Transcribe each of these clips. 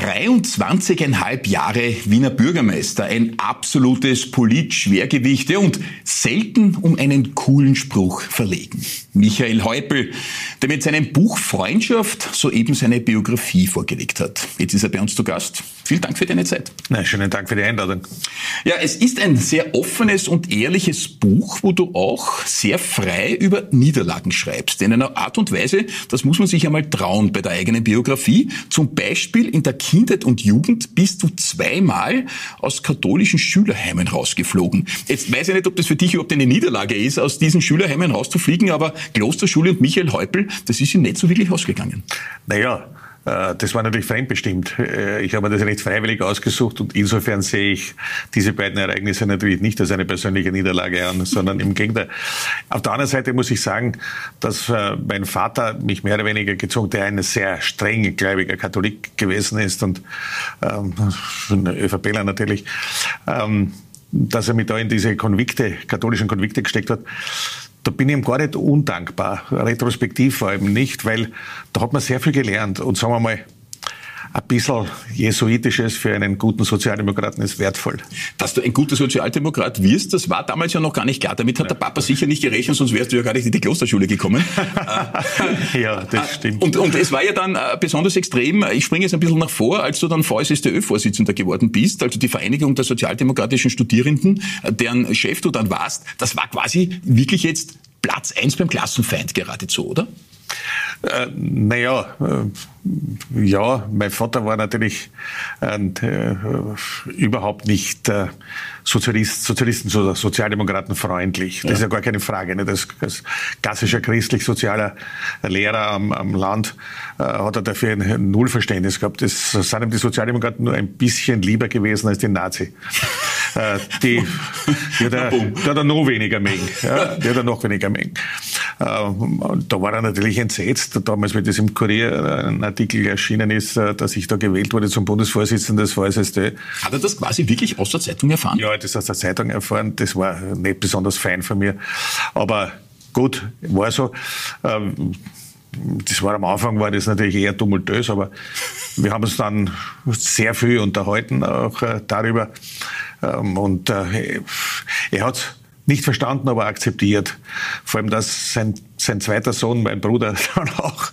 Er war 23,5 Jahre Wiener Bürgermeister, ein absolutes Polit-Schwergewicht und selten um einen coolen Spruch verlegen. Michael Häupl, der mit seinem Buch Freundschaft soeben seine Biografie vorgelegt hat. Jetzt ist er bei uns zu Gast. Vielen Dank für deine Zeit. Na, schönen Dank für die Einladung. Ja, es ist ein sehr offenes und ehrliches Buch, wo du auch sehr frei über Niederlagen schreibst. In einer Art und Weise, das muss man sich einmal trauen bei der eigenen Biografie. Zum Beispiel in der Kindheit und Jugend bist du zweimal aus katholischen Schülerheimen rausgeflogen. Jetzt weiß ich nicht, ob das für dich überhaupt eine Niederlage ist, aus diesen Schülerheimen rauszufliegen, aber Klosterschule und Michael Häupl, das ist ihm nicht so wirklich ausgegangen. Naja, das war natürlich fremdbestimmt. Äh, ich habe mir das nicht freiwillig ausgesucht und insofern sehe ich diese beiden Ereignisse natürlich nicht als eine persönliche Niederlage an, sondern im Gegenteil. Auf der anderen Seite muss ich sagen, dass äh, mein Vater mich mehr oder weniger gezogen, der ein sehr streng gläubiger Katholik gewesen ist und ähm, ÖVPler natürlich, ähm, dass er mich da in diese Konvikte, katholischen Konvikte gesteckt hat da bin ich ihm gar nicht undankbar, retrospektiv vor allem nicht, weil da hat man sehr viel gelernt. Und sagen wir mal, ein bisschen Jesuitisches für einen guten Sozialdemokraten ist wertvoll. Dass du ein guter Sozialdemokrat wirst, das war damals ja noch gar nicht klar. Damit hat der Papa sicher nicht gerechnet, sonst wärst du ja gar nicht in die Klosterschule gekommen. ja, das stimmt. Und, und es war ja dann äh, besonders extrem, ich springe jetzt ein bisschen nach vor, als du dann VSSDÖ-Vorsitzender geworden bist, also die Vereinigung der sozialdemokratischen Studierenden, äh, deren Chef du dann warst, das war quasi wirklich jetzt Platz eins beim Klassenfeind geradezu, oder? Äh, naja, äh, ja, mein Vater war natürlich äh, überhaupt nicht äh, Sozialist, Sozialisten oder Sozialdemokraten freundlich. Das ja. ist ja gar keine Frage. Ne? Das, als klassischer christlich-sozialer Lehrer am, am Land äh, hat er dafür ein Nullverständnis gehabt. Das sind ihm die Sozialdemokraten nur ein bisschen lieber gewesen als die Nazi. Äh, die, die, hat er, die hat er noch weniger mengen. Ja, die hat er noch weniger mengen. Äh, da war er natürlich entsetzt, damals, wie das im Kurier ein Artikel erschienen ist, äh, dass ich da gewählt wurde zum Bundesvorsitzenden des VSSD. Hat er das quasi wirklich aus der Zeitung erfahren? Ja, das aus der Zeitung erfahren. Das war nicht besonders fein von mir. Aber gut, war so. Ähm, das war am Anfang war das natürlich eher tumultös, aber wir haben uns dann sehr viel unterhalten auch äh, darüber. Ähm, und äh, er hat nicht verstanden, aber akzeptiert. Vor allem, dass sein, sein zweiter Sohn, mein Bruder, dann auch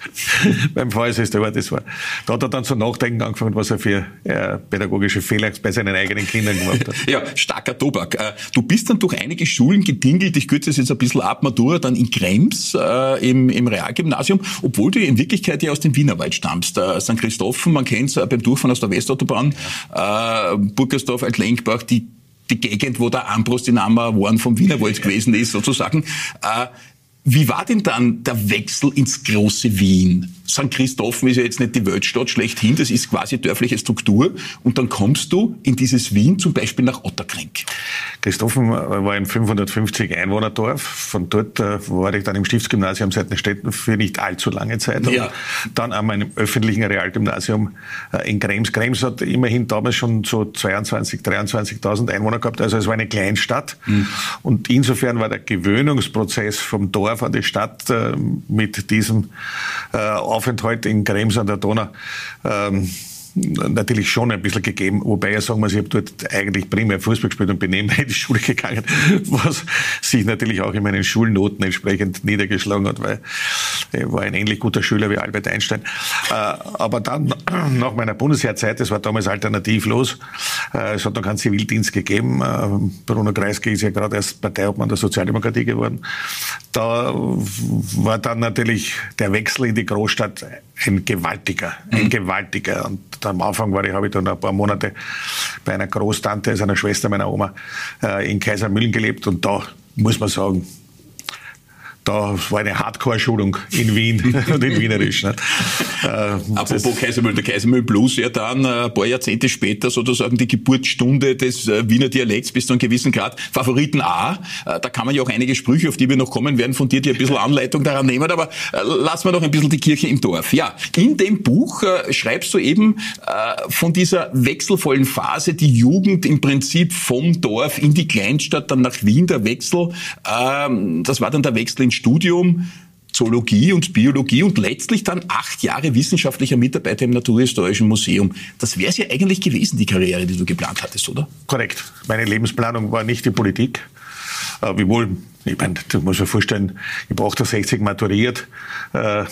beim VSSD war. Das war. Da hat er dann zu nachdenken angefangen, was er für äh, pädagogische Fehler bei seinen eigenen Kindern gemacht hat. ja, starker Tobak. Äh, du bist dann durch einige Schulen gedingelt. Ich kürze es jetzt ein bisschen ab. Matura dann in Krems äh, im, im Realgymnasium, obwohl du in Wirklichkeit ja aus dem Wienerwald stammst. Äh, St. Christophen, man kennt es äh, beim Durchfahren aus der Westautobahn, ja. äh, Burgersdorf, Altlenkbach, die die Gegend, wo der Ambros die Number One vom Wienerwald gewesen ist, sozusagen. Äh, wie war denn dann der Wechsel ins große Wien? St. Christophen ist ja jetzt nicht die Weltstadt schlechthin, das ist quasi dörfliche Struktur. Und dann kommst du in dieses Wien, zum Beispiel nach Otterkring. Christophen war ein 550 Einwohnerdorf. Von dort äh, war ich dann im Stiftsgymnasium Seitenstetten für nicht allzu lange Zeit. Ja. dann an meinem öffentlichen Realgymnasium äh, in Krems. Krems hat immerhin damals schon so 22, 23.000 Einwohner gehabt. Also es war eine Kleinstadt. Mhm. Und insofern war der Gewöhnungsprozess vom Dorf an die Stadt äh, mit diesem Aufenthalt in Krems an der Donau ähm, natürlich schon ein bisschen gegeben. Wobei ich sagen muss, ich habe dort eigentlich primär Fußball gespielt und bin nebenbei in die Schule gegangen, was sich natürlich auch in meinen Schulnoten entsprechend niedergeschlagen hat, weil ich war ein ähnlich guter Schüler wie Albert Einstein. Äh, aber dann, nach meiner Bundesheerzeit, das war damals alternativlos, äh, es hat noch keinen Zivildienst gegeben. Äh, Bruno Kreisky ist ja gerade erst Parteiobmann der Sozialdemokratie geworden. Da war dann natürlich der Wechsel in die Großstadt ein gewaltiger, ein mhm. gewaltiger. Und am Anfang war ich, habe ich dann ein paar Monate bei einer Großtante, also einer Schwester meiner Oma, äh, in Kaisermühlen gelebt und da muss man sagen, da war eine Hardcore-Schulung in Wien und in Wienerisch. Nicht? Äh, Apropos Kaisermühlen, der Kaisermühlen Plus ja dann äh, ein paar Jahrzehnte später sozusagen die Geburtsstunde des äh, Wiener Dialekts bis zu einem gewissen Grad. Favoriten A, äh, da kann man ja auch einige Sprüche, auf die wir noch kommen werden, von dir, die ein bisschen Anleitung daran nehmen, aber äh, lassen wir noch ein bisschen die Kirche im Dorf. Ja, in dem Buch äh, schreibst du eben von dieser wechselvollen Phase, die Jugend im Prinzip vom Dorf in die Kleinstadt, dann nach Wien, der Wechsel, ähm, das war dann der Wechsel in Studium Zoologie und Biologie und letztlich dann acht Jahre wissenschaftlicher Mitarbeiter im Naturhistorischen Museum. Das wäre es ja eigentlich gewesen, die Karriere, die du geplant hattest, oder? Korrekt. Meine Lebensplanung war nicht die Politik. Äh, wiewohl ich meine, du musst dir vorstellen, ich habe 68 maturiert. Äh,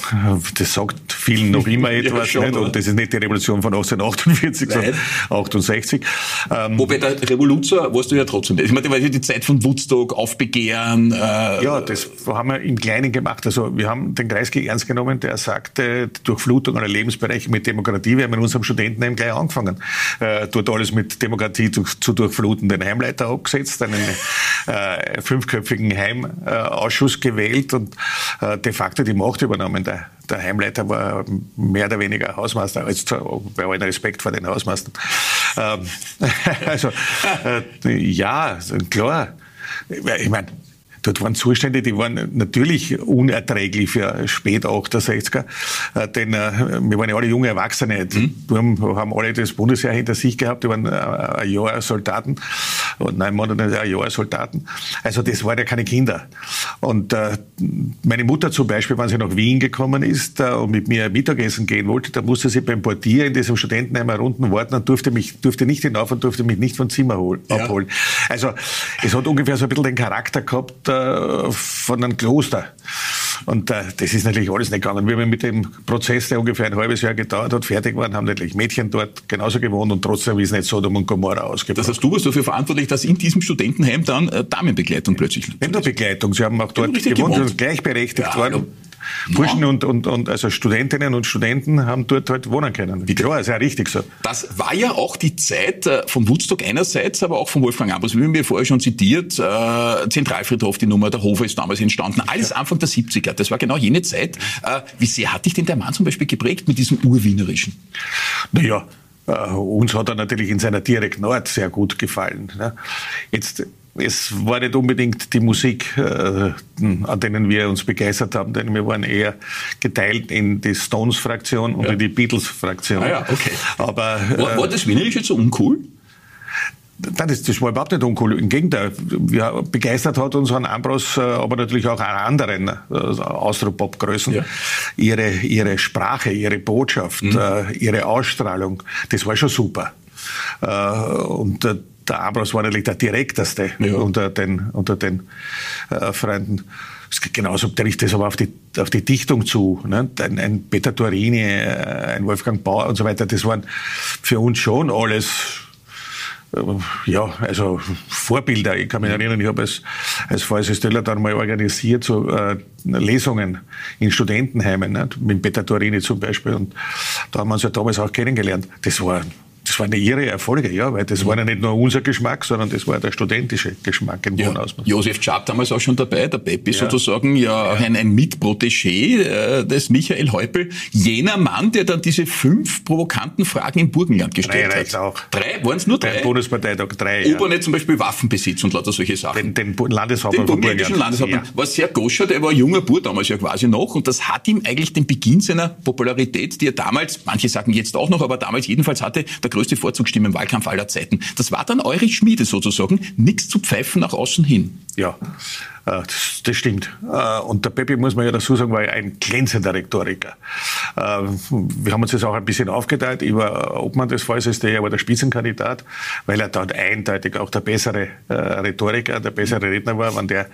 das sagt vielen noch immer etwas. ja, schon? Und das ist nicht die Revolution von 1848, sondern 68. Ähm, Wobei der Revoluzer warst du ja trotzdem nicht. Ich meine, das war ja die Zeit von Woodstock, Aufbegehren. Äh, ja, das haben wir im Kleinen gemacht. Also wir haben den Kreisky ernst genommen, der sagte, Durchflutung aller Lebensbereiche mit Demokratie. Wir haben in unserem Studentenheim gleich angefangen, äh, dort alles mit Demokratie zu, zu durchfluten. Den Heimleiter abgesetzt, einen äh, fünfköpfigen Heimausschuss gewählt und äh, de facto die Macht übernommen. Der, der Heimleiter war mehr oder weniger Hausmeister, also bei allem Respekt vor den Hausmeistern. Ähm, also, äh, ja, klar. Ich meine, Dort waren Zustände, die waren natürlich unerträglich für spät 68er, äh, denn äh, wir waren ja alle junge Erwachsene. Mhm. Wir haben alle das Bundesheer hinter sich gehabt, die waren äh, ein Jahr Soldaten und neun Monate ein Jahr Soldaten. Also das waren ja keine Kinder. Und meine Mutter zum Beispiel, wenn sie nach Wien gekommen ist und mit mir Mittagessen gehen wollte, da musste sie beim Portier in diesem Studentenheim unten warten und durfte mich, durfte nicht hinauf und durfte mich nicht vom Zimmer hol, ja. abholen. Also es hat ungefähr so ein bisschen den Charakter gehabt, äh, von einem Kloster. Und äh, das ist natürlich alles nicht gegangen. Wir haben mit dem Prozess, der ungefähr ein halbes Jahr gedauert hat, fertig waren, haben natürlich Mädchen dort genauso gewohnt und trotzdem ist nicht Sodom und Gomorra ausgebaut. Das heißt, du warst dafür verantwortlich, dass in diesem Studentenheim dann äh, Damenbegleitung plötzlich... Nicht nur Begleitung, sie haben auch dort gewohnt, gewohnt. und gleichberechtigt ja, waren. Burschen ja. und, und, und also Studentinnen und Studenten haben dort halt wohnen können. Wie klar, ist ja richtig so. Das war ja auch die Zeit äh, von Woodstock einerseits, aber auch von Wolfgang Ambros, wie wir vorher schon zitiert, äh, Zentralfriedhof, die Nummer, der Hofer ist damals entstanden, alles ja. Anfang der 70er. Das war genau jene Zeit. Äh, wie sehr hat dich denn der Mann zum Beispiel geprägt mit diesem Urwienerischen? Naja, Uh, uns hat er natürlich in seiner direkten Art sehr gut gefallen. Ne? Jetzt es war nicht unbedingt die Musik, äh, an denen wir uns begeistert haben, denn wir waren eher geteilt in die Stones-Fraktion und ja. in die Beatles-Fraktion. Ah ja, okay. Aber, war, war das Wienerische so uncool? Nein, das, das war überhaupt nicht uncool. Im Gegenteil, ja, begeistert hat uns an Ambros, äh, aber natürlich auch an anderen äh, Austropop-Größen, ja. ihre, ihre Sprache, ihre Botschaft, mhm. äh, ihre Ausstrahlung. Das war schon super. Äh, und äh, der Ambros war natürlich der direkteste ja. unter den, unter den äh, Freunden. Es geht genauso trifft das aber auf die, auf die Dichtung zu. Ne? Ein, ein Peter Turini, äh, ein Wolfgang Bauer und so weiter, das waren für uns schon alles äh, ja, also Vorbilder. Ich kann mich erinnern, ich habe als, als Stella dann mal organisiert, so äh, Lesungen in Studentenheimen, ne? mit Peter Turini zum Beispiel. Und da haben wir uns ja damals auch kennengelernt. Das war das waren ihre Erfolge, ja, weil das war ja nicht nur unser Geschmack, sondern das war der studentische Geschmack im ja. Josef Czap damals auch schon dabei, der Peppi ja. sozusagen, ja, auch ein, ein Mitprotégé äh, des Michael Häupl, jener Mann, der dann diese fünf provokanten Fragen im Burgenland gestellt drei hat. auch. Drei? Waren es nur drei? Beim Bundesparteitag drei, ja. Oberne zum Beispiel Waffenbesitz und lauter solche Sachen. Den, den Landeshauptmann den burgenländischen Landeshauptmann. Ja. War sehr goscher, der war ein junger Bur damals ja quasi noch und das hat ihm eigentlich den Beginn seiner Popularität, die er damals, manche sagen jetzt auch noch, aber damals jedenfalls hatte, der größte Vorzugsstimmen Wahlkampf aller Zeiten. Das war dann eure Schmiede sozusagen, nichts zu pfeifen nach außen hin. Ja, das, das, stimmt. Äh, und der Peppi, muss man ja dazu sagen, war ein glänzender Rhetoriker. Äh, wir haben uns das auch ein bisschen aufgeteilt. Ich war Obmann des VSSD, er war der Spitzenkandidat, weil er dort eindeutig auch der bessere Rhetoriker, der bessere Redner war. Wenn der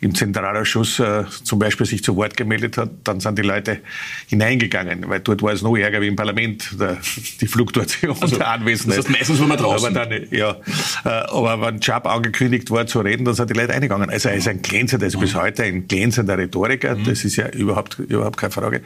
im Zentralausschuss zum Beispiel sich zu Wort gemeldet hat, dann sind die Leute hineingegangen, weil dort war es noch ärger wie im Parlament, die Fluktuation also, der Anwesenheit. Das heißt, meistens war man draußen. Aber, dann, ja, aber wenn Job angekündigt war zu reden, dann sind die Leute eingegangen. Also er ist ein glänzender, also bis heute ein glänzender Rhetoriker, mhm. das ist ja überhaupt, überhaupt keine Frage.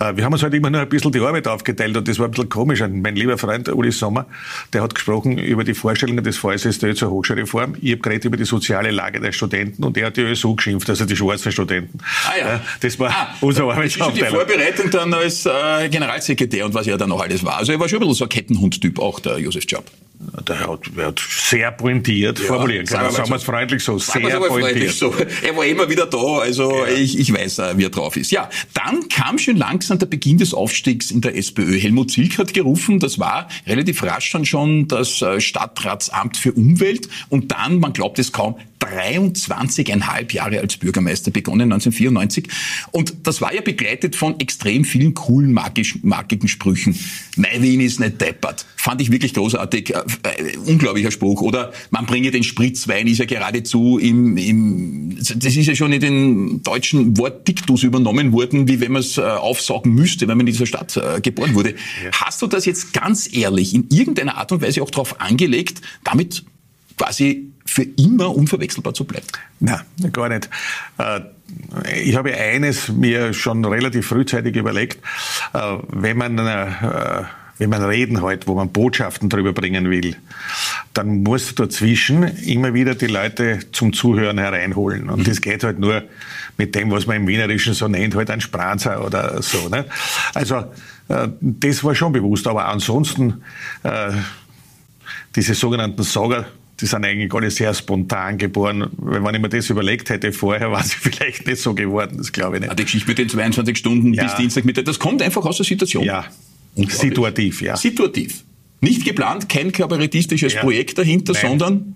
Äh, wir haben uns halt immer nur ein bisschen die Arbeit aufgeteilt und das war ein bisschen komisch. mein lieber Freund Uli Sommer, der hat gesprochen über die Vorstellungen des VSSD zur Hochschulreform. Ich habe geredet über die soziale Lage der Studenten und er hat die ÖSU geschimpft, also die schwarzen Studenten. Ah ja. Das war ah, unsere Arbeitsaufteilung. Die Vorbereitung dann als äh, Generalsekretär und was er dann noch alles war. Also er war schon ein bisschen so ein Kettenhund-Typ, auch der Josef Job. Der hat, er hat sehr pointiert ja, formulieren können. Sagen wir es freundlich so, sehr pointiert. So. Er war immer wieder da, also ja. ich, ich weiß, wie er drauf ist. Ja, dann kam schon langsam der Beginn des Aufstiegs in der SPÖ. Helmut Zilk hat gerufen, das war relativ rasch dann schon das äh, Stadtratsamt für Umwelt und dann, man glaubt es kaum, 23,5 Jahre als Bürgermeister begonnen, 1994. Und das war ja begleitet von extrem vielen coolen, magisch, markigen Sprüchen. Mein Wien ist nicht deppert. Fand ich wirklich großartig. Äh, äh, unglaublicher Spruch. Oder man bringe den Spritzwein, ist ja geradezu im, im, das ist ja schon in den deutschen Wortdiktus übernommen worden, wie wenn man es äh, aufsaugen müsste, wenn man in dieser Stadt äh, geboren wurde. Ja. Hast du das jetzt ganz ehrlich in irgendeiner Art und Weise auch darauf angelegt, damit quasi für immer unverwechselbar zu bleiben? Nein, gar nicht. Äh, ich habe eines mir schon relativ frühzeitig überlegt, äh, wenn man äh, wenn man Reden halt, wo man Botschaften darüber bringen will, dann muss dazwischen immer wieder die Leute zum Zuhören hereinholen. Und mhm. das geht halt nur mit dem, was man im Wienerischen so nennt, halt ein Spranzer oder so. Ne? Also das war schon bewusst. Aber ansonsten diese sogenannten Sager, die sind eigentlich alle sehr spontan geboren. Wenn ich mir das überlegt hätte vorher, war sie vielleicht nicht so geworden, das glaube ich nicht. Ah, die Geschichte mit den 22 Stunden ja. bis Dienstagmittag, das kommt einfach aus der Situation. Ja, situativ, ja. Situativ. Nicht geplant, kein kabarettistisches ja. Projekt dahinter, Nein. sondern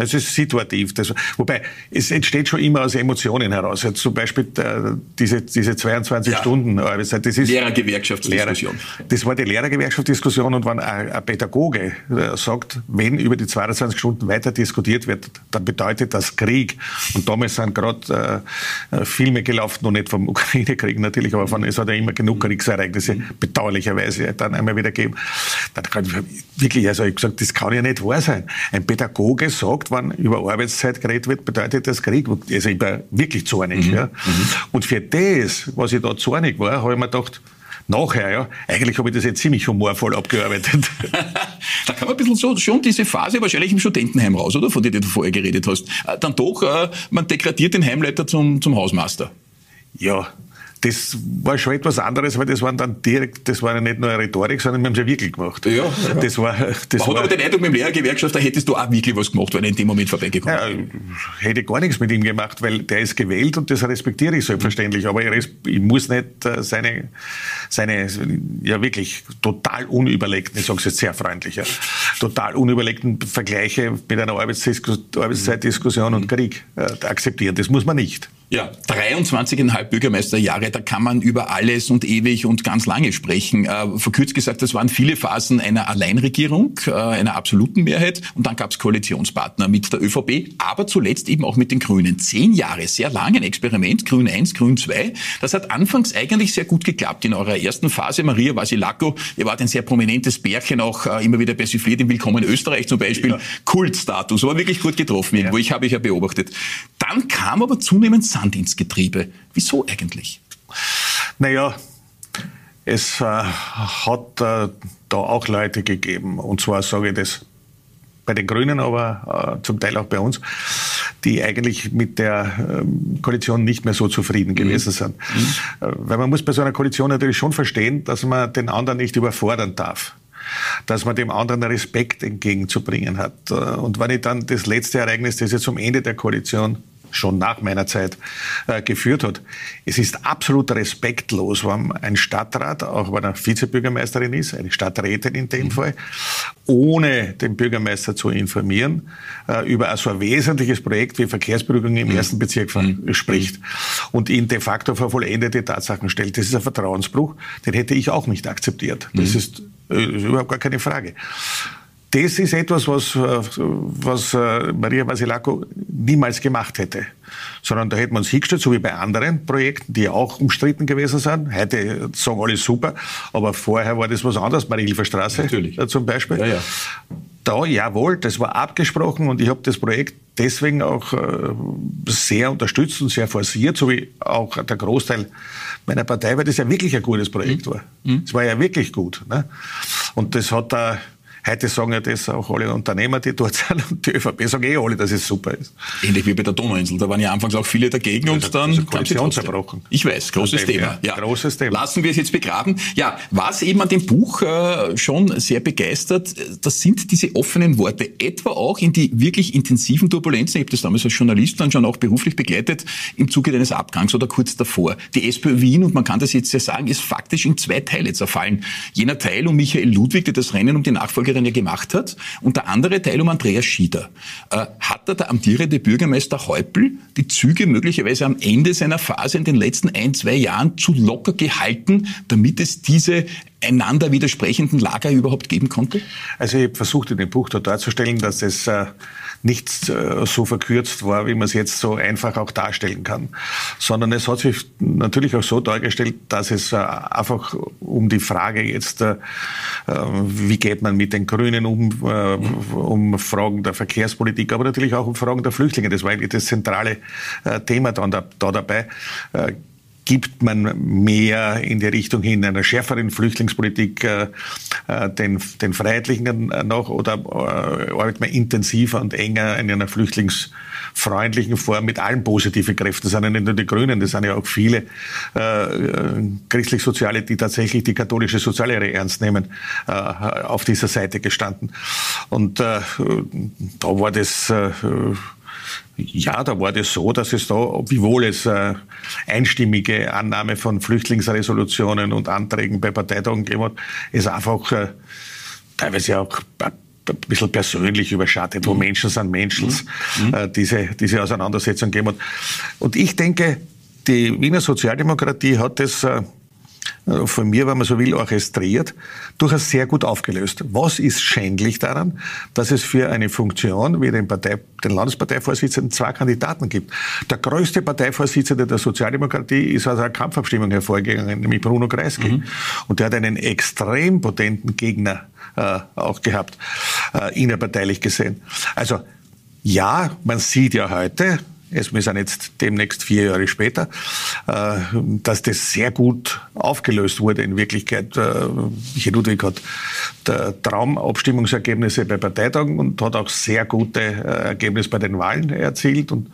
das ist situativ. Das, wobei, es entsteht schon immer aus Emotionen heraus. Jetzt zum Beispiel äh, diese, diese 22 ja. Stunden Arbeitszeit. Das ist Lehrergewerkschaftsdiskussion. Lehrer, das war die Lehrergewerkschaftsdiskussion und wenn ein, ein Pädagoge äh, sagt, wenn über die 22 Stunden weiter diskutiert wird, dann bedeutet das Krieg. Und damals sind gerade äh, Filme gelaufen, noch nicht vom Ukraine-Krieg natürlich, aber von, es hat ja immer genug Kriegsereignisse bedauerlicherweise dann einmal wieder gegeben. Dann kann ich wirklich, also ich habe gesagt, das kann ja nicht wahr sein. Ein Pädagoge sagt, wenn über Arbeitszeit geredet wird, bedeutet das Krieg. Also ich war wirklich zornig. Mhm. Ja. Mhm. Und für das, was ich da zornig war, habe ich mir gedacht, nachher, ja, eigentlich habe ich das jetzt ziemlich humorvoll abgearbeitet. da kann man ein bisschen so, schon diese Phase wahrscheinlich im Studentenheim raus, oder? Von der du vorher geredet hast. Äh, dann doch, äh, man degradiert den Heimleiter zum, zum Hausmeister. Ja, das war schon etwas anderes, weil das waren dann direkt, das war ja nicht nur eine Rhetorik, sondern wir haben es ja wirklich gemacht. Ja, ja. Das war, das Man war, hat aber den Eindruck, mit dem Lehrergewerkschaft, da hättest du auch wirklich was gemacht, wenn er in dem Moment vorbeigekommen. Ja, hätte gar nichts mit ihm gemacht, weil der ist gewählt und das respektiere ich selbstverständlich. Aber ich, ich muss nicht äh, seine, seine, ja wirklich total unüberlegten, ich sage es jetzt sehr freundlich, ja, total unüberlegten Vergleiche mit einer Arbeitszeitdiskussion und Krieg äh, akzeptieren. Das muss man nicht. Ja, 23,5 Bürgermeisterjahre, da kann man über alles und ewig und ganz lange sprechen. Äh, verkürzt gesagt, das waren viele Phasen einer Alleinregierung, äh, einer absoluten Mehrheit und dann gab es Koalitionspartner mit der ÖVP, aber zuletzt eben auch mit den Grünen. Zehn Jahre, sehr lang ein Experiment, Grün 1, Grün 2. Das hat anfangs eigentlich sehr gut geklappt. In eurer ersten Phase, Maria Vasilako, ihr wart ein sehr prominentes Bärchen, auch äh, immer wieder persifliert im Willkommen Österreich zum Beispiel. Ja. Kultstatus, war wirklich gut getroffen irgendwo, ja. ich habe ich ja beobachtet. Dann kam aber zunehmend Sand ins Getriebe. Wieso eigentlich? Naja, es äh, hat äh, da auch Leute gegeben, und zwar sage ich das bei den Grünen, aber äh, zum Teil auch bei uns, die eigentlich mit der ähm, Koalition nicht mehr so zufrieden gewesen mhm. sind. Mhm. Äh, weil man muss bei so einer Koalition natürlich schon verstehen, dass man den anderen nicht überfordern darf dass man dem anderen Respekt entgegenzubringen hat. Äh, und wenn ich dann das letzte Ereignis, das jetzt zum Ende der Koalition schon nach meiner Zeit äh, geführt hat. Es ist absolut respektlos, wenn ein Stadtrat, auch wenn er Vizebürgermeisterin ist, eine Stadträtin in dem mhm. Fall, ohne den Bürgermeister zu informieren, äh, über so ein wesentliches Projekt wie Verkehrsberuhigung im mhm. ersten Bezirk mhm. spricht und ihn de facto vor vollendete Tatsachen stellt. Das ist ein Vertrauensbruch, den hätte ich auch nicht akzeptiert. Das mhm. ist äh, überhaupt gar keine Frage. Das ist etwas, was, äh, was äh, Maria Vasilako niemals gemacht hätte. Sondern da hätte man es hingestellt, so wie bei anderen Projekten, die auch umstritten gewesen sind. Heute sagen alle super, aber vorher war das was anderes, Marie-Hilfer Straße Natürlich. Äh, zum Beispiel. Ja, ja. Da, jawohl, das war abgesprochen und ich habe das Projekt deswegen auch sehr unterstützt und sehr forciert, so wie auch der Großteil meiner Partei, weil das ja wirklich ein gutes Projekt mhm. war. Mhm. Es war ja wirklich gut. Ne? Und das hat da Heute sagen ja das auch alle Unternehmer, die dort sind und die ÖVP sagen eh alle, dass es super ist. Ähnlich wie bei der Donauinsel. Da waren ja anfangs auch viele dagegen und also, dann... Koalition zerbrochen. Ich weiß, großes Thema. Ja. Großes Thema. Lassen wir es jetzt begraben. Ja, was eben an dem Buch äh, schon sehr begeistert, das sind diese offenen Worte. Etwa auch in die wirklich intensiven Turbulenzen. Ich habe das damals als Journalist dann schon auch beruflich begleitet im Zuge deines Abgangs oder kurz davor. Die SPÖ Wien, und man kann das jetzt ja sagen, ist faktisch in zwei Teile zerfallen. Jener Teil um Michael Ludwig, der das Rennen um die Nachfolge Dann ja gemacht hat. Und der andere Teil um Andreas Schieder. Äh, hat da der amtierende Bürgermeister Häupl die Züge möglicherweise am Ende seiner Phase in den letzten ein, zwei Jahren zu locker gehalten, damit es diese einander widersprechenden Lager überhaupt geben konnte? Also ich habe versucht in dem Buch da darzustellen, dass es äh, nicht äh, so verkürzt war, wie man es jetzt so einfach auch darstellen kann, sondern es hat sich natürlich auch so dargestellt, dass es äh, einfach um die Frage jetzt, äh, wie geht man mit den Grünen um, um Fragen der Verkehrspolitik, aber natürlich auch um Fragen der Flüchtlinge. Das war eigentlich das zentrale Thema da dabei gibt man mehr in die Richtung hin einer schärferen Flüchtlingspolitik äh, äh den, den Freiheitlichen noch oder äh, arbeitet man intensiver und enger in einer flüchtlingsfreundlichen Form mit allen positiven Kräften. Das sind ja nicht nur die Grünen, das sind ja auch viele äh, christlich-soziale, die tatsächlich die katholische Soziallehre ernst nehmen, äh, auf dieser Seite gestanden. Und äh, da war das äh, ja, da war das so, dass es da, wiewohl es äh, einstimmige Annahme von Flüchtlingsresolutionen und Anträgen bei Parteitagen gegeben hat, es einfach äh, teilweise auch ein bisschen persönlich überschattet, wo mhm. Menschen sind Menschen, mhm. äh, diese, diese Auseinandersetzung gegeben hat. Und ich denke, die Wiener Sozialdemokratie hat das äh, äh, von mir, wenn man so will, orchestriert, durchaus sehr gut aufgelöst. Was ist schändlich daran, dass es für eine Funktion wie den, Partei, den Landesparteivorsitzenden zwei Kandidaten gibt? Der größte Parteivorsitzende der Sozialdemokratie ist aus einer Kampfabstimmung hervorgegangen, nämlich Bruno Kreisky. Mhm. Und der hat einen extrem potenten Gegner äh, auch gehabt, äh, innerparteilich gesehen. Also ja, man sieht ja heute, es, sind jetzt demnächst vier Jahre später, äh, dass das sehr gut aufgelöst wurde in Wirklichkeit. Äh, Michael Ludwig hat Traumabstimmungsergebnisse bei Parteitagen und hat auch sehr gute äh, Ergebnisse bei den Wahlen erzielt und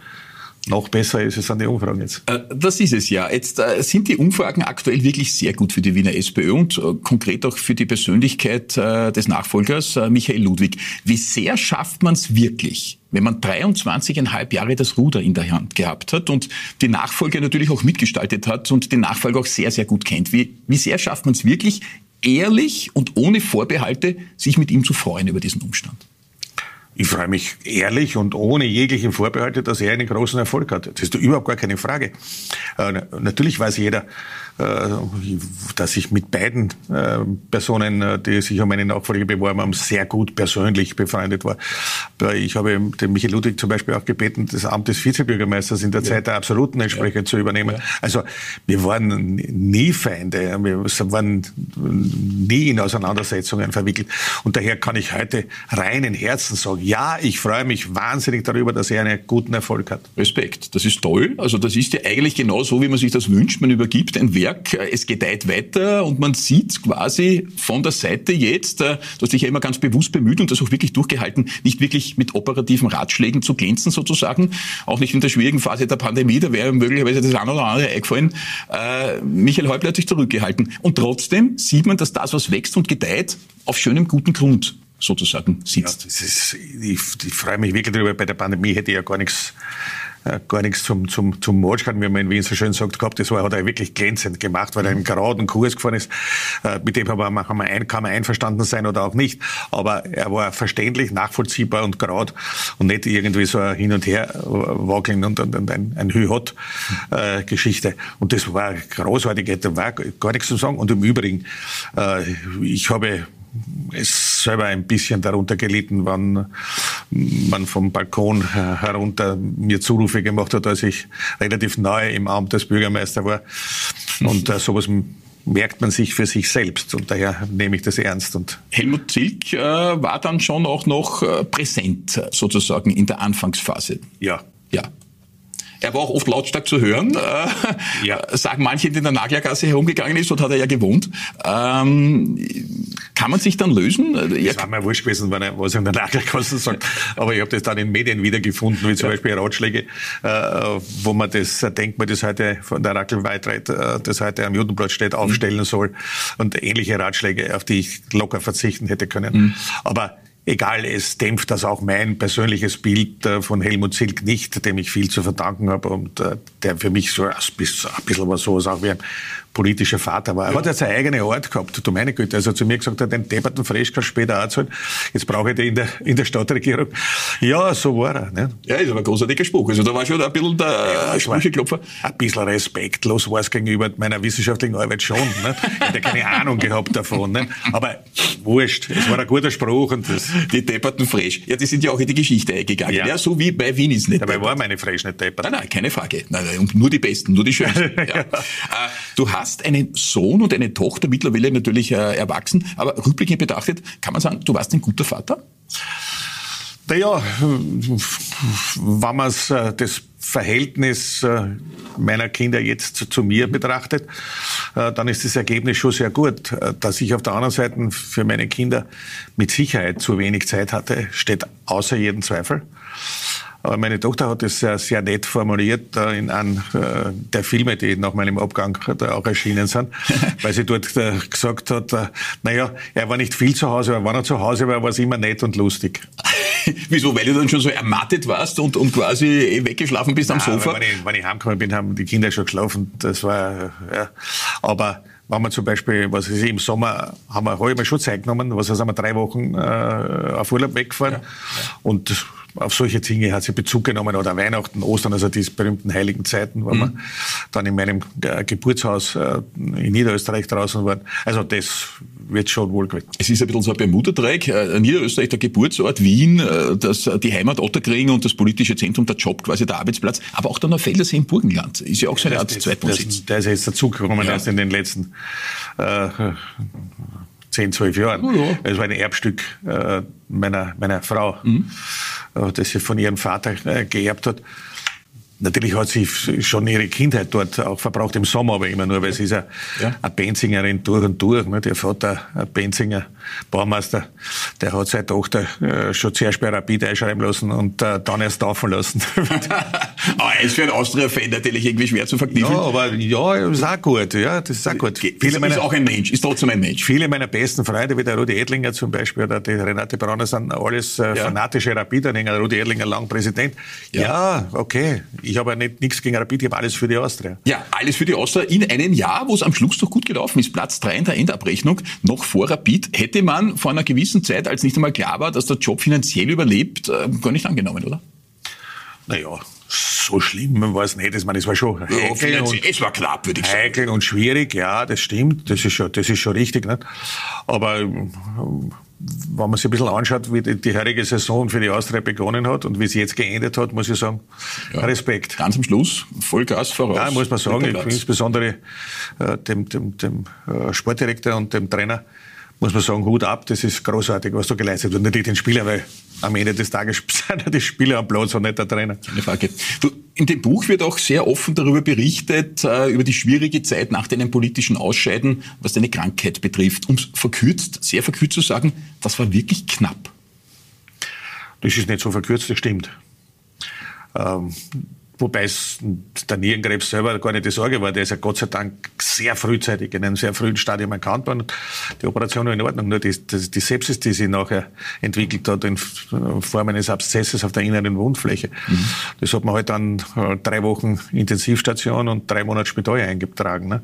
noch besser ist es an die Umfragen jetzt. Das ist es ja. Jetzt sind die Umfragen aktuell wirklich sehr gut für die Wiener SPÖ und konkret auch für die Persönlichkeit des Nachfolgers Michael Ludwig. Wie sehr schafft man es wirklich, wenn man 23,5 Jahre das Ruder in der Hand gehabt hat und die Nachfolge natürlich auch mitgestaltet hat und den Nachfolger auch sehr, sehr gut kennt, wie, wie sehr schafft man es wirklich, ehrlich und ohne Vorbehalte, sich mit ihm zu freuen über diesen Umstand? Ich freue mich ehrlich und ohne jegliche Vorbehalte, dass er einen großen Erfolg hat. Das ist überhaupt gar keine Frage. Äh, natürlich weiß jeder, dass ich mit beiden äh, Personen, äh, die sich um meine Nachfolge beworben haben, sehr gut persönlich befreundet war. Ich habe den Michael Ludwig zum Beispiel auch gebeten, das Amt des Vizebürgermeisters in der ja. Zeit der Absoluten entsprechend ja. zu übernehmen. Ja. Also wir waren nie Feinde, wir waren nie in Auseinandersetzungen verwickelt. Und daher kann ich heute reinen Herzen sagen, ja, ich freue mich wahnsinnig darüber, dass er einen guten Erfolg hat. Respekt, das ist toll. Also das ist ja eigentlich genau so, wie man sich das wünscht. Man übergibt ein Wert Werk, äh, es gedeiht weiter und man sieht quasi von der Seite jetzt, äh, du hast dich ja immer ganz bewusst bemüht und das auch wirklich durchgehalten, nicht wirklich mit operativen Ratschlägen zu glänzen sozusagen, auch nicht in der schwierigen Phase der Pandemie, da wäre möglicherweise das eine oder andere eingefallen. Äh, Michael Häupl hat sich zurückgehalten. Und trotzdem sieht man, dass das, was wächst und gedeiht, auf schönem guten Grund sozusagen sitzt. Ja, ist, ich, ich freue mich wirklich darüber. Bei der Pandemie hätte ich ja gar nichts äh, gar nichts zum, zum, zum Matchkarten, wie man in Wien so schön sagt, gehabt. Das war, hat er wirklich glänzend gemacht, weil er einen geraden Kurs gefahren ist. Äh, mit dem kann man, ein, kann man einverstanden sein oder auch nicht. Aber er war verständlich, nachvollziehbar und gerad und nicht irgendwie so ein Hin und Her wackeln und, und, und ein, ein Hü-Hot-Geschichte. Und das war großartig, da war gar nichts zu sagen. Und im Übrigen, äh, ich habe es selber ein bisschen darunter gelitten, wann man vom Balkon herunter mir Zurufe gemacht hat, als ich relativ neu im Amt als Bürgermeister war. Und äh, sowas merkt man sich für sich selbst und daher nehme ich das ernst. Und Helmut Zilk äh, war dann schon auch noch äh, präsent sozusagen in der Anfangsphase. Ja. Ja. Er war auch oft lautstark zu hören, äh, ja. sagen manche, die in der Naglergasse herumgegangen ist, dort hat er ja gewohnt. Ähm, kann man sich dann lösen? Das war mir wurscht gewesen, wenn er was in der Naglergasse sagt. Aber ich habe das dann in Medien wiedergefunden, wie zum ja. Beispiel Ratschläge, äh, wo man das Denkmal, das heute von der Rackelweitreit, äh, das heute am Judenplatz steht, aufstellen mhm. soll. Und ähnliche Ratschläge, auf die ich locker verzichten hätte können. Mhm. Aber Egal, es dämpft das auch mein persönliches Bild äh, von Helmut Silk nicht, dem ich viel zu verdanken habe und äh, der für mich so ein bisschen was sowas auch wie ein politischer Vater war. Er ja. hat ja seine eigene Art gehabt, du meine Güte. Also zu mir gesagt hat, den depperten Fraisch kannst später auch zahlen. Jetzt brauche ich den in der, in der Stadtregierung. Ja, so war er. Ne? Ja, ist aber ein großartiger Spruch. Also da war schon ein bisschen der ja, Sprücheklopfer. Ein bisschen respektlos war es gegenüber meiner wissenschaftlichen Arbeit schon. Ne? Ich hätte keine Ahnung gehabt davon. Ne? Aber wurscht, es war ein guter Spruch. Und das die depperten Fraisch. Ja, die sind ja auch in die Geschichte eingegangen. Ja, ja so wie bei Wien ist nicht Dabei deppert. war meine Fraisch nicht deppert. Nein, nein, keine Frage. Nein, nein, nur die Besten, nur die Schönsten. ja. ja. Äh, du hast einen Sohn und eine Tochter, mittlerweile natürlich äh, erwachsen, aber rückblickend betrachtet, kann man sagen, du warst ein guter Vater? Naja, wenn man äh, das Verhältnis äh, meiner Kinder jetzt zu, zu, mir betrachtet, äh, dann ist das Ergebnis schon sehr gut. Dass ich auf der anderen Seite für meine Kinder mit Sicherheit zu wenig Zeit hatte, steht außer jedem Zweifel. Aber meine Tochter hat es sehr, sehr nett formuliert äh, in einem äh, der Filme, die nach meinem Abgang da auch erschienen sind, weil sie dort äh, gesagt hat, naja, er war nicht viel zu Hause, aber wenn er zu Hause war, war es immer nett und lustig. Wieso? Weil du dann schon so ermattet warst und, und quasi weggeschlafen bist am Sofa? Wenn ich, wenn ich heimgekommen bin, haben die Kinder schon geschlafen. Das war, ja. Aber wenn wir zum Beispiel, was ist im Sommer, haben wir, habe ich mir schon Zeit genommen, was heißt, haben wir drei Wochen äh, auf Urlaub weggefahren. Ja, ja. Und auf solche Dinge hat sie Bezug genommen oder Weihnachten, Ostern, also diese berühmten heiligen Zeiten, wo mhm. wir dann in meinem äh, Geburtshaus äh, in Niederösterreich draußen waren. Also das wird schon wohl gewesen. Es ist ein bisschen so ein Bermuda-Dreieck. Äh, Niederösterreich, der Geburtsort, Wien, das, die Heimat Otterkring und das politische Zentrum, der Job, quasi der Arbeitsplatz. Aber auch der Neufeldersee im Burgenland ist ja auch so eine Art Zweitwohnsitz. Der ist jetzt dazugekommen ja. erst in den letzten äh, 10, 12 Jahren. Oh ja. Das war ein Erbstück äh, meiner, meiner Frau, mhm. Äh, das sie von ihrem Vater äh, geerbt hat. Natürlich hat sie schon ihre Kindheit dort auch verbraucht, im Sommer aber immer nur, weil sie ist ja. eine Benzingerin durch und durch. Ne? Der Vater, ein Benzinger Baumeister, der hat seine Tochter äh, schon zuerst bei Rapid einschreiben lassen und äh, dann erst taufen lassen. aber er ist für einen Austria-Fan natürlich irgendwie schwer zu verknüpfen. Ja, aber ja, ist auch gut. Ja, das ist auch gut. Viele meiner, ist auch ein Mensch, ist trotzdem ein Mensch. Viele meiner besten Freunde, wie der Rudi Edlinger zum Beispiel oder die Renate Brauner, sind alles äh, ja. fanatische Rapid-Anhänger. Rudi Edlinger lang Präsident. Ja, ja okay ich habe ja nicht, nichts gegen Rapid, ich habe alles für die Austria. Ja, alles für die Austria in einem Jahr, wo es am Schluss doch gut gelaufen ist. Platz drei in der Endabrechnung, noch vor Rapid, hätte man vor einer gewissen Zeit, als nicht einmal klar war, dass der Job finanziell überlebt, äh, gar nicht angenommen, oder? Naja, so schlimm war es nicht. Ich meine, es war schon heikel und, es war knapp, würde ich sagen. Heikel und schwierig, ja, das stimmt. Das ist schon, das ist schon richtig. Nicht? Aber wenn man sich ein bisschen anschaut, wie die, die heutige Saison für die Austria begonnen hat und wie sie jetzt geendet hat, muss ich sagen, ja, Respekt. Ganz am Schluss, Vollgas voraus. Ja, muss man sagen, insbesondere äh, dem, dem, dem äh, Sportdirektor und dem Trainer muss man sagen, Hut ab, das ist großartig, was da geleistet wird. Nicht den Spieler, weil am Ende des Tages sind die Spieler am Platz und nicht der Trainer. Keine Frage. Du, in dem Buch wird auch sehr offen darüber berichtet, äh, über die schwierige Zeit nach deinem politischen Ausscheiden, was deine Krankheit betrifft. Um verkürzt, sehr verkürzt zu sagen, das war wirklich knapp. Das ist nicht so verkürzt, das stimmt. Ähm, Wobei es der Nierenkrebs selber gar nicht die Sorge war. Der ist ja Gott sei Dank sehr frühzeitig in einem sehr frühen Stadium erkannt worden. Die Operation war in Ordnung. Nur die, die, die Sepsis, die sich nachher entwickelt hat in Form eines Abszesses auf der inneren Wundfläche, mhm. das hat man halt dann äh, drei Wochen Intensivstation und drei Monate Spital eingetragen. Ne?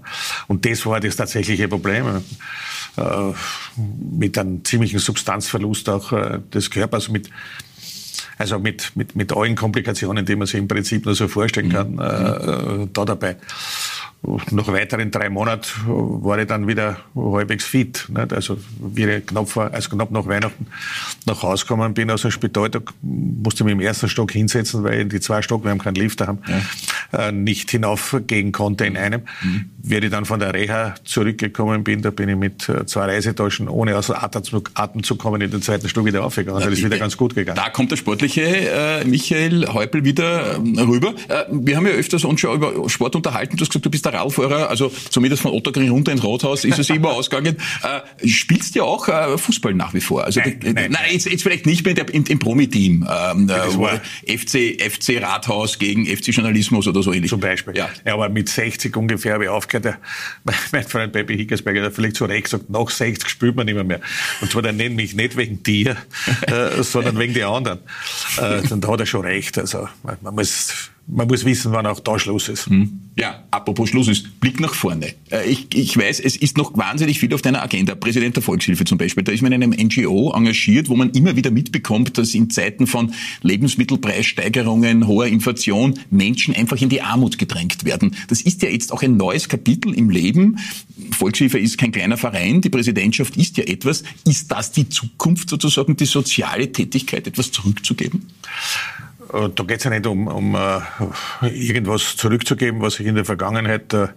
Und das war das tatsächliche Problem. Äh, mit einem ziemlichen Substanzverlust auch äh, des Körpers, mit also mit, mit, mit allen Komplikationen, die man sich im Prinzip nur so vorstellen kann, mhm. äh, da dabei nach weiteren drei Monaten war ich dann wieder halbwegs fit. Nicht? Also wie ich knapp, vor, also knapp nach Weihnachten nach Hause gekommen bin aus dem Spital, da musste ich mich im ersten Stock hinsetzen, weil in die zwei Stock, wir haben keinen Lift daheim, ja. äh, nicht hinaufgehen konnte in einem. Mhm. Wie ich dann von der Reha zurückgekommen bin, da bin ich mit äh, zwei Reisetaschen, ohne außer Atem zu kommen, in den zweiten Stock wieder aufgegangen. Also das ist wieder ganz gut gegangen. Da kommt der sportliche äh, Michael Häupl wieder äh, rüber. Äh, wir haben ja öfters uns schon über Sport unterhalten. Du hast gesagt, du bist der also zumindest von Otterkring runter ins Rathaus ist es immer ausgegangen. Äh, spielst du ja auch äh, Fußball nach wie vor? Also nein, die, nein, nein, jetzt, jetzt vielleicht nicht mehr im, im Promi-Team. Ähm, äh, FC, FC Rathaus gegen FC Journalismus oder so ähnlich. Zum Beispiel. Ja. ja aber mit 60 ungefähr habe ich aufgehört. Mein Freund Baby Hickersberger hat vielleicht zu Recht gesagt, nach 60 spielt man nicht mehr. Und zwar der nennt mich nicht wegen dir, äh, sondern wegen der anderen. Äh, dann hat er schon recht. Also man, man muss man muss wissen, wann auch da Schluss ist. Hm. Ja, apropos Schluss ist, Blick nach vorne. Äh, ich, ich weiß, es ist noch wahnsinnig viel auf deiner Agenda. Präsident der Volkshilfe zum Beispiel, da ist man in einem NGO engagiert, wo man immer wieder mitbekommt, dass in Zeiten von Lebensmittelpreissteigerungen, hoher Inflation Menschen einfach in die Armut gedrängt werden. Das ist ja jetzt auch ein neues Kapitel im Leben. Volkshilfe ist kein kleiner Verein, die Präsidentschaft ist ja etwas. Ist das die Zukunft sozusagen, die soziale Tätigkeit etwas zurückzugeben? Äh, da geht es ja nicht um, um uh, irgendwas zurückzugeben, was ich in der Vergangenheit uh,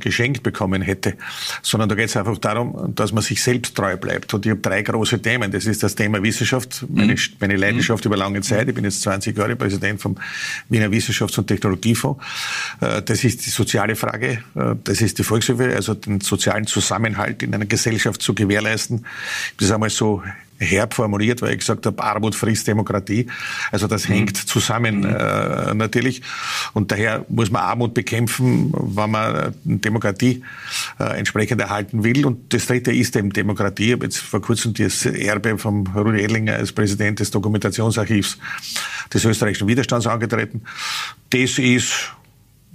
geschenkt bekommen hätte, sondern da geht es einfach darum, dass man sich selbst treu bleibt. Und ich habe drei große Themen. Das ist das Thema Wissenschaft, meine, mhm. meine Leidenschaft mhm. über lange Zeit. Ich bin jetzt 20 Jahre Präsident vom Wiener Wissenschafts- und Technologiefonds. Uh, das ist die soziale Frage. Das ist die Volkshilfe, also den sozialen Zusammenhalt in einer Gesellschaft zu gewährleisten. Das ist einmal so herb formuliert, weil ich gesagt habe, Armut frisst Demokratie. Also das mhm. hängt zusammen mhm. äh, natürlich. Und daher muss man Armut bekämpfen, wenn man Demokratie äh, entsprechend erhalten will. Und das Dritte ist eben Demokratie. Ich habe jetzt vor kurzem das Erbe vom Rudi Edlinger als Präsident des Dokumentationsarchivs des österreichischen Widerstands angetreten. Das ist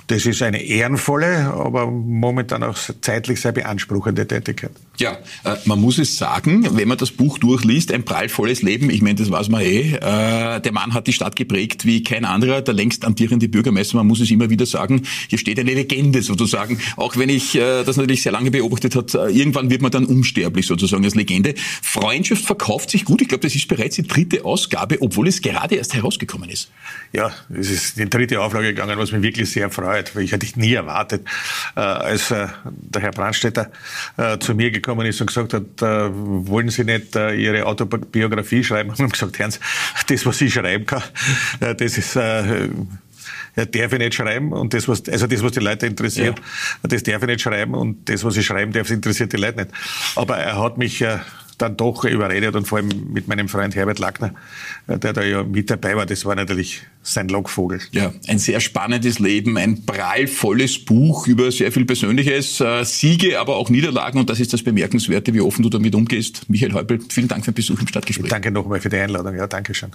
das ist eine ehrenvolle, aber momentan auch zeitlich sehr beanspruchende Tätigkeit. Ja, äh, man muss es sagen, wenn man das Buch durchliest, ein prallvolles Leben, ich meine, das weiß man eh, äh, der Mann hat die Stadt geprägt wie kein anderer, der längst amtierende Bürgermeister, man muss es immer wieder sagen, hier steht eine Legende sozusagen, auch wenn ich äh, das natürlich sehr lange beobachtet hat, äh, irgendwann wird man dann unsterblich sozusagen als Legende. Freundschaft verkauft sich gut, ich glaube, das ist bereits die dritte Ausgabe, obwohl es gerade erst herausgekommen ist. Ja, es ist die dritte Auflage gegangen, was mich wirklich sehr freut, weil ich hätte ich nie erwartet, äh, als der Herr Brandstätter zu mir gekommen gekommen ist und gesagt hat, äh, wollen Sie nicht äh, Ihre Autobiografie schreiben? Und haben gesagt, Herrn, das, was ich schreiben kann, äh, das ist, äh, ja, darf ich nicht schreiben und das, was, also das, was die Leute interessiert, ja. das darf ich nicht schreiben und das, was ich schreiben darf, interessiert die Leute nicht. Aber er hat mich äh, dann doch überredet und vor allem mit meinem Freund Herbert Lackner, äh, der da ja mit dabei war, das war natürlich sein Lockvogel. Ja, ein sehr spannendes Leben, ein prallvolles Buch über sehr viel Persönliches, äh, Siege, aber auch Niederlagen und das ist das Bemerkenswerte, wie offen du damit umgehst. Michael Häupl, vielen Dank für den Besuch im Stadtgespräch. Danke nochmal für die Einladung. Ja, danke schön.